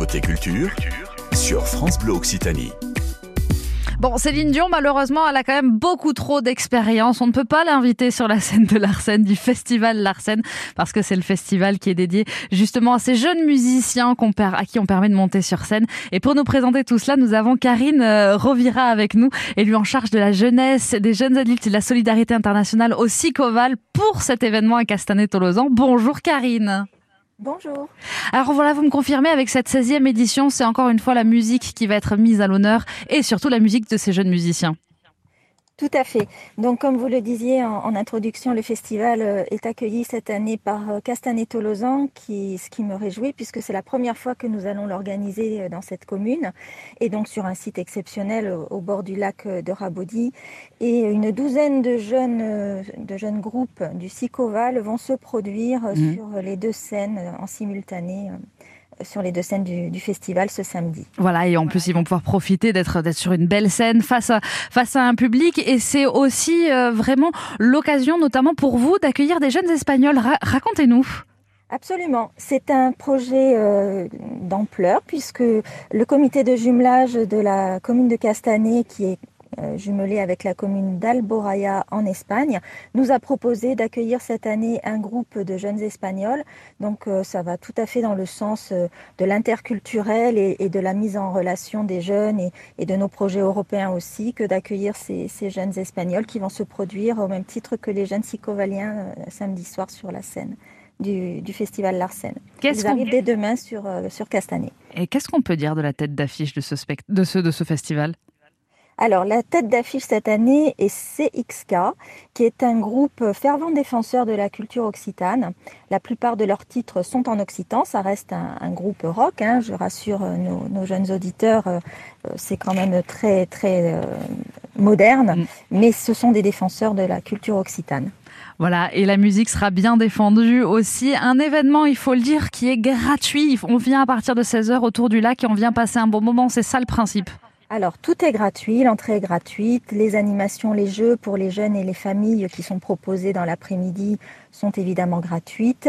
Côté culture, sur France Bleu Occitanie. Bon, Céline Dion, malheureusement, elle a quand même beaucoup trop d'expérience. On ne peut pas l'inviter sur la scène de Larsen, du festival Larsen, parce que c'est le festival qui est dédié justement à ces jeunes musiciens à qui on permet de monter sur scène. Et pour nous présenter tout cela, nous avons Karine euh, Rovira avec nous, élue en charge de la jeunesse, des jeunes adultes et de la solidarité internationale au SICOVAL pour cet événement à Castanet-Tolosan. Bonjour Karine. Bonjour. Alors voilà, vous me confirmez avec cette 16e édition, c'est encore une fois la musique qui va être mise à l'honneur et surtout la musique de ces jeunes musiciens. Tout à fait. Donc, comme vous le disiez en, introduction, le festival euh, est accueilli cette année par euh, Castanet-Tolosan, qui, ce qui me réjouit puisque c'est la première fois que nous allons l'organiser euh, dans cette commune et donc sur un site exceptionnel au, bord du lac de Rabaudy. Et une douzaine de jeunes, de jeunes groupes du Sicoval vont se produire mmh. sur les deux scènes en simultané sur les deux scènes du, festival ce samedi. Voilà, et en plus, ils vont pouvoir profiter d'être sur une belle scène face à, face à un public. Et c'est aussi euh, vraiment l'occasion, notamment pour vous, d'accueillir des jeunes Espagnols. Racontez-nous. Absolument. C'est un projet euh, d'ampleur puisque le comité de jumelage de la commune de Castanet, qui est euh, jumelé avec la commune d'Alboraya en Espagne, nous a proposé d'accueillir cette année un groupe de jeunes Espagnols. Donc euh, ça va tout à fait dans le sens euh, de l'interculturel et, de la mise en relation des jeunes et, de nos projets européens aussi que d'accueillir ces, jeunes Espagnols qui vont se produire au même titre que les jeunes psychovaliens samedi soir sur la scène. Du, festival Larsen. Ils arrivent dès demain sur, sur Castanet. Et qu'est-ce qu'on peut dire de la tête d'affiche de ce, de ce, de ce festival? Alors, la tête d'affiche cette année est CXK, qui est un groupe fervent défenseur de la culture occitane. La plupart de leurs titres sont en occitan, ça reste un, groupe rock, hein. je rassure euh, nos, jeunes auditeurs, euh, euh, c'est quand même très, très moderne, mm. mais ce sont des défenseurs de la culture occitane. Voilà, et la musique sera bien défendue aussi. Un événement, il faut le dire, qui est gratuit. On vient à partir de 16h autour du lac et on vient passer un bon moment, c'est ça le principe? Alors, tout est gratuit, l'entrée est gratuite, les animations, les jeux pour les jeunes et les familles qui sont proposés dans l'après-midi sont évidemment gratuites.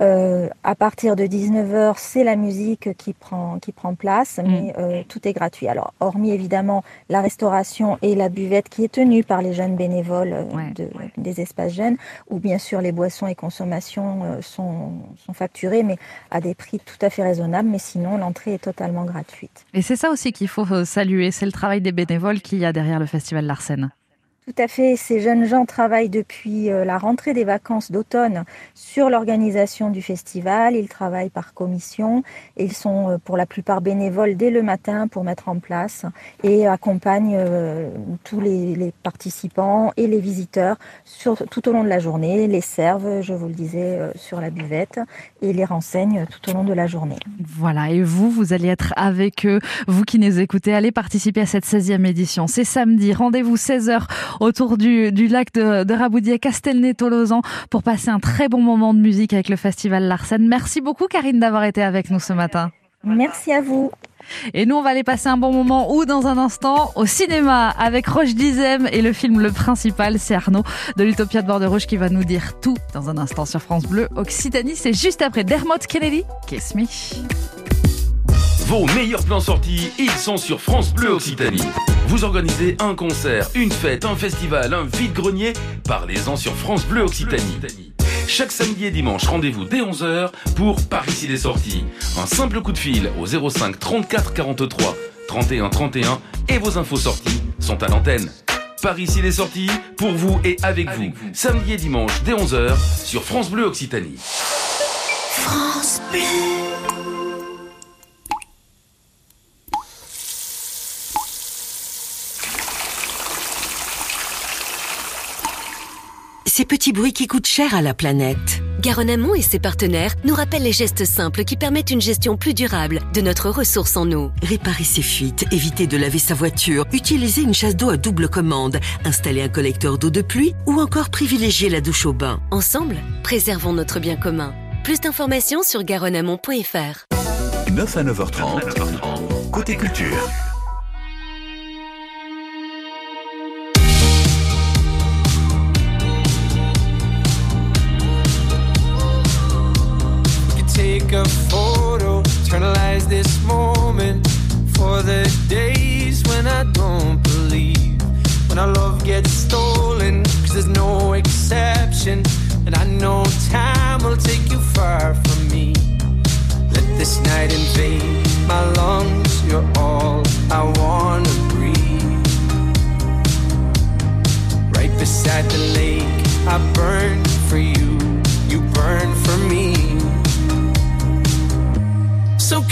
Euh, à partir de 19h, c'est la musique qui prend, qui prend place, mm. mais euh, tout est gratuit. Alors, hormis évidemment la restauration et la buvette qui est tenue par les jeunes bénévoles euh, de, des espaces jeunes, où bien sûr les boissons et consommations sont, sont facturées, mais à des prix tout à fait raisonnables, mais sinon l'entrée est totalement gratuite. Et c'est ça aussi qu'il faut saluer, c'est le travail des bénévoles qu'il y a derrière le Festival Larsen. Tout à fait. Ces jeunes gens travaillent depuis euh, la rentrée des vacances d'automne sur l'organisation du festival. Ils travaillent par commission ils sont euh, pour la plupart bénévoles dès le matin pour mettre en place et accompagnent euh, tous les, participants et les visiteurs tout au long de la journée, les servent, je vous le disais, sur la buvette et les renseignent tout au long de la journée. Voilà. Et vous, vous allez être avec eux. Vous qui nous écoutez, allez participer à cette 16e édition. C'est samedi. Rendez-vous 16h autour du, lac de, de Raboudier, Castelnay-Tolosan, pour passer un très bon moment de musique avec le Festival Larsen. Merci beaucoup, Karine, d'avoir été avec nous ce matin. Merci à vous. Et nous, on va aller passer un bon moment ou dans un instant au cinéma avec Roche Dizem et le film Le Principal, c'est Arnaud de l'Utopia de Bord de Rouge qui va nous dire tout dans un instant sur France Bleu Occitanie. C'est juste après Dermot Kennedy, Kiss Me. Vos meilleurs plans sortis, ils sont sur France Bleu Occitanie. Vous organisez un concert, une fête, un festival, un vide-grenier, parlez-en sur France Bleu Occitanie. Chaque samedi et dimanche, rendez-vous dès 11h pour Par ici les sorties. Un simple coup de fil au 05 34 43 31 31 et vos infos sorties sont à l'antenne. Par ici les sorties, pour vous et avec, vous. Samedi et dimanche dès 11h sur France Bleu Occitanie. France Bleu. Ces petits bruits qui coûtent cher à la planète. Garonne Amont et ses partenaires nous rappellent les gestes simples qui permettent une gestion plus durable de notre ressource en eau. Réparer ses fuites, éviter de laver sa voiture, utiliser une chasse d'eau à double commande, installer un collecteur d'eau de pluie ou encore privilégier la douche au bain. Ensemble, préservons notre bien commun. Plus d'informations sur garonneamont.fr. 9 à 9h30, côté culture. photo, eternalize this moment for the days when I don't believe. When our love gets stolen, cause there's no exception. And I know time will take you far from me. Let this night invade my lungs, you're all I wanna breathe. Right beside the lake, I burn for you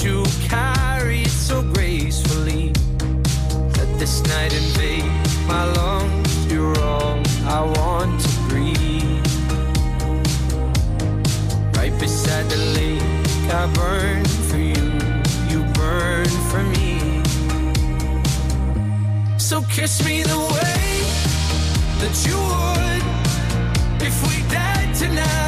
You carry it so gracefully. This night my lungs. You're all I want to breathe. Right beside the lake, I burn for you. You burn for me. So kiss me the way that you would if we died tonight.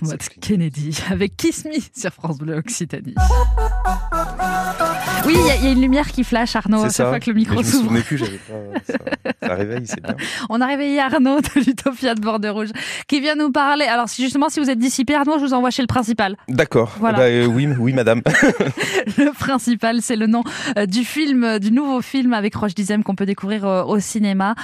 Dermot Kennedy avec Kiss Me sur France Bleu Occitanie. Oui, il y, a- il y a une lumière qui flash, Arnaud, à C'est chaque ça. fois que le micro Mais je me s'ouvre. souvenais plus, j'avais pas. Ça, ça réveille, c'est bien. On a réveillé Arnaud de l'Utopia de Borde Rouge qui vient nous parler. Alors, si justement, si vous êtes dissipé, Arnaud, je vous envoie chez le principal. D'accord. Voilà. Bah, euh, oui, oui, madame. Le principal, c'est le nom euh, du film, euh, du nouveau film avec Roche Dizem qu'on peut découvrir au cinéma.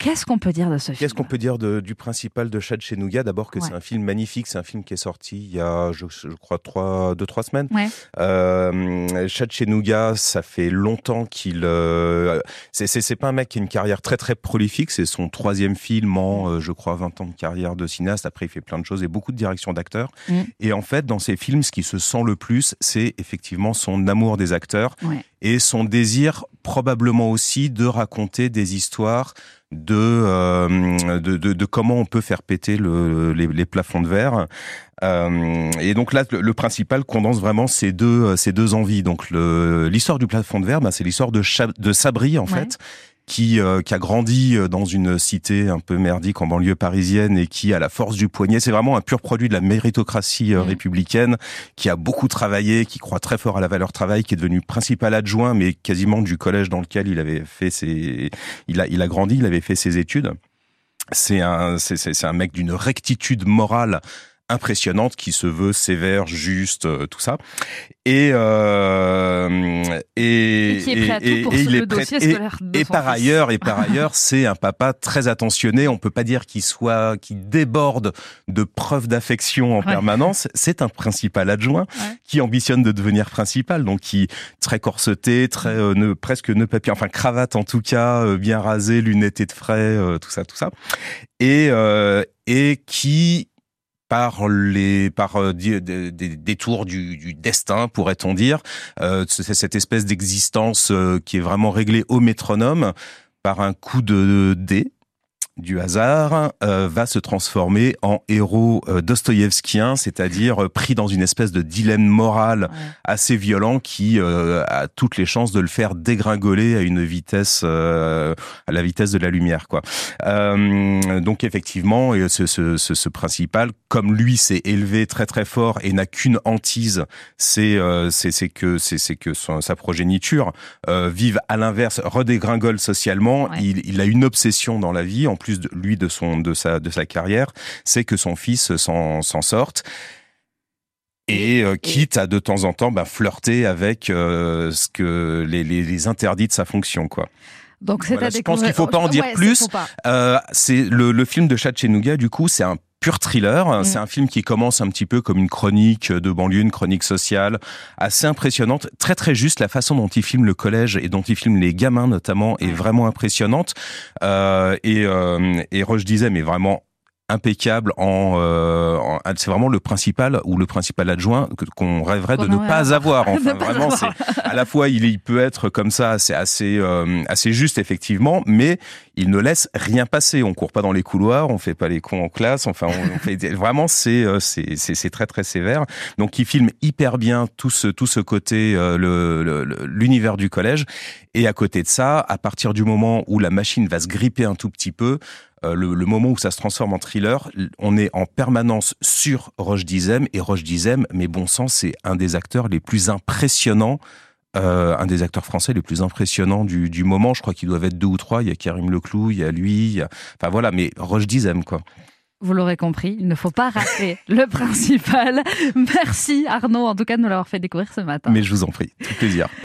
Qu'est-ce qu'on peut dire de ce film Qu'est-ce qu'on peut dire de- du principal de Chad Chenouga? D'abord que Ouais. c'est un film magnifique, c'est un film qui est sorti il y a, je, je crois, trois, deux, trois semaines. Ouais. Euh, Chad Chenouga, ça fait longtemps qu'il... Euh, c'est- pas un mec qui a une carrière très très prolifique, c'est son troisième film en, euh, je crois, 20 ans de carrière de cinéaste. Après, il fait plein de choses et beaucoup de direction d'acteurs. Mm. Et en fait, dans ses films, ce qui se sent le plus, c'est effectivement son amour des acteurs Ouais. et son désir probablement aussi de raconter des histoires de, euh, de, de, de comment on peut faire péter le, les, les plafonds de verre. Euh, et donc là, le, le principal condense vraiment ces deux, ces deux envies. Donc le- l'histoire du plafond de verre, ben, c'est l'histoire de, de Sabri en Ouais. fait. Qui, euh, qui a grandi euh, dans une cité un peu merdique en banlieue parisienne et qui, à la force du poignet, c'est vraiment un pur produit de la méritocratie euh, républicaine, qui a beaucoup travaillé, qui croit très fort à la valeur travail, qui est devenu principal adjoint, mais quasiment du collège dans lequel il avait fait ses, il a, il a grandi, il avait fait ses études. C'est un, c'est, c'est, c'est un mec d'une rectitude morale impressionnante qui se veut sévère, juste, euh, tout ça. Et euh, et, Et qui est prêt à tout pour il le est prêt- dossier et- scolaire de et son par ailleurs, et par ailleurs, c'est un papa très attentionné. On peut pas dire qu'il soit, qu'il déborde de preuves d'affection en Ouais. permanence. C'est un principal adjoint Ouais. qui ambitionne de devenir principal, donc qui très corseté, très euh, nœud- presque nœud papillon, enfin cravate en tout cas, euh, bien rasé, lunettes et de frais, tout ça, tout ça, et euh, et qui par les par euh, di- des, des détours du, du destin pourrait-on dire. Euh, c'est cette espèce d'existence euh, qui est vraiment réglée au métronome par un coup de dé du hasard euh, va se transformer en héros euh, dostoïevskien, c'est-à-dire euh, pris dans une espèce de dilemme moral Ouais. assez violent qui euh, a toutes les chances de le faire dégringoler à une vitesse à la vitesse de la lumière quoi. Donc effectivement ce, ce, ce, ce principal comme lui s'est élevé très très fort et n'a qu'une hantise c'est c'est que c'est que son- sa progéniture vive à l'inverse redégringole socialement Ouais. il, il a une obsession dans la vie plus de lui de son de sa de sa carrière c'est que son fils s'en s'en sorte et euh, quitte à de temps en temps bah, flirter avec euh, ce que les, les, les interdits de sa fonction quoi. Donc Voilà, je pense qu'il faut pas en dire Ouais, plus. Euh, c'est le, le film de Chatchenouga du coup c'est un pur thriller. Mm. C'est un film qui commence un petit peu comme une chronique de banlieue, une chronique sociale, assez impressionnante, très très juste. La façon dont il filme le collège et dont il filme les gamins notamment est vraiment impressionnante. Euh, et, euh, et Roche disait mais vraiment impeccable en, euh, en- c'est vraiment le principal ou le principal adjoint que- qu'on rêverait de ne pas avoir. De enfin pas vraiment c'est avoir. à la fois il, peut être comme ça c'est assez euh, assez juste effectivement mais il ne laisse rien passer. On court pas dans les couloirs on fait pas les cons en classe enfin on, on fait vraiment c'est euh, c'est c'est c'est très très sévère. Donc il filme hyper bien tout ce tout ce côté euh, le le- le- l'univers du collège et à côté de ça à partir du moment où la machine va se gripper un tout petit peu euh, le, le moment où ça se transforme en thriller, on est en permanence sur Roche Dizem et Roche Dizem, mais bon sang, c'est un des acteurs les plus impressionnants, euh, un des acteurs français les plus impressionnants du, du moment. Je crois qu'ils doivent être deux ou trois. Il y a Karim Leclou, il y a lui, il y a... enfin voilà, mais Roche Dizem quoi. Vous l'aurez compris, il ne faut pas rater le principal. Merci Arnaud, en tout cas, de nous l'avoir fait découvrir ce matin. Mais je vous en prie, tout plaisir.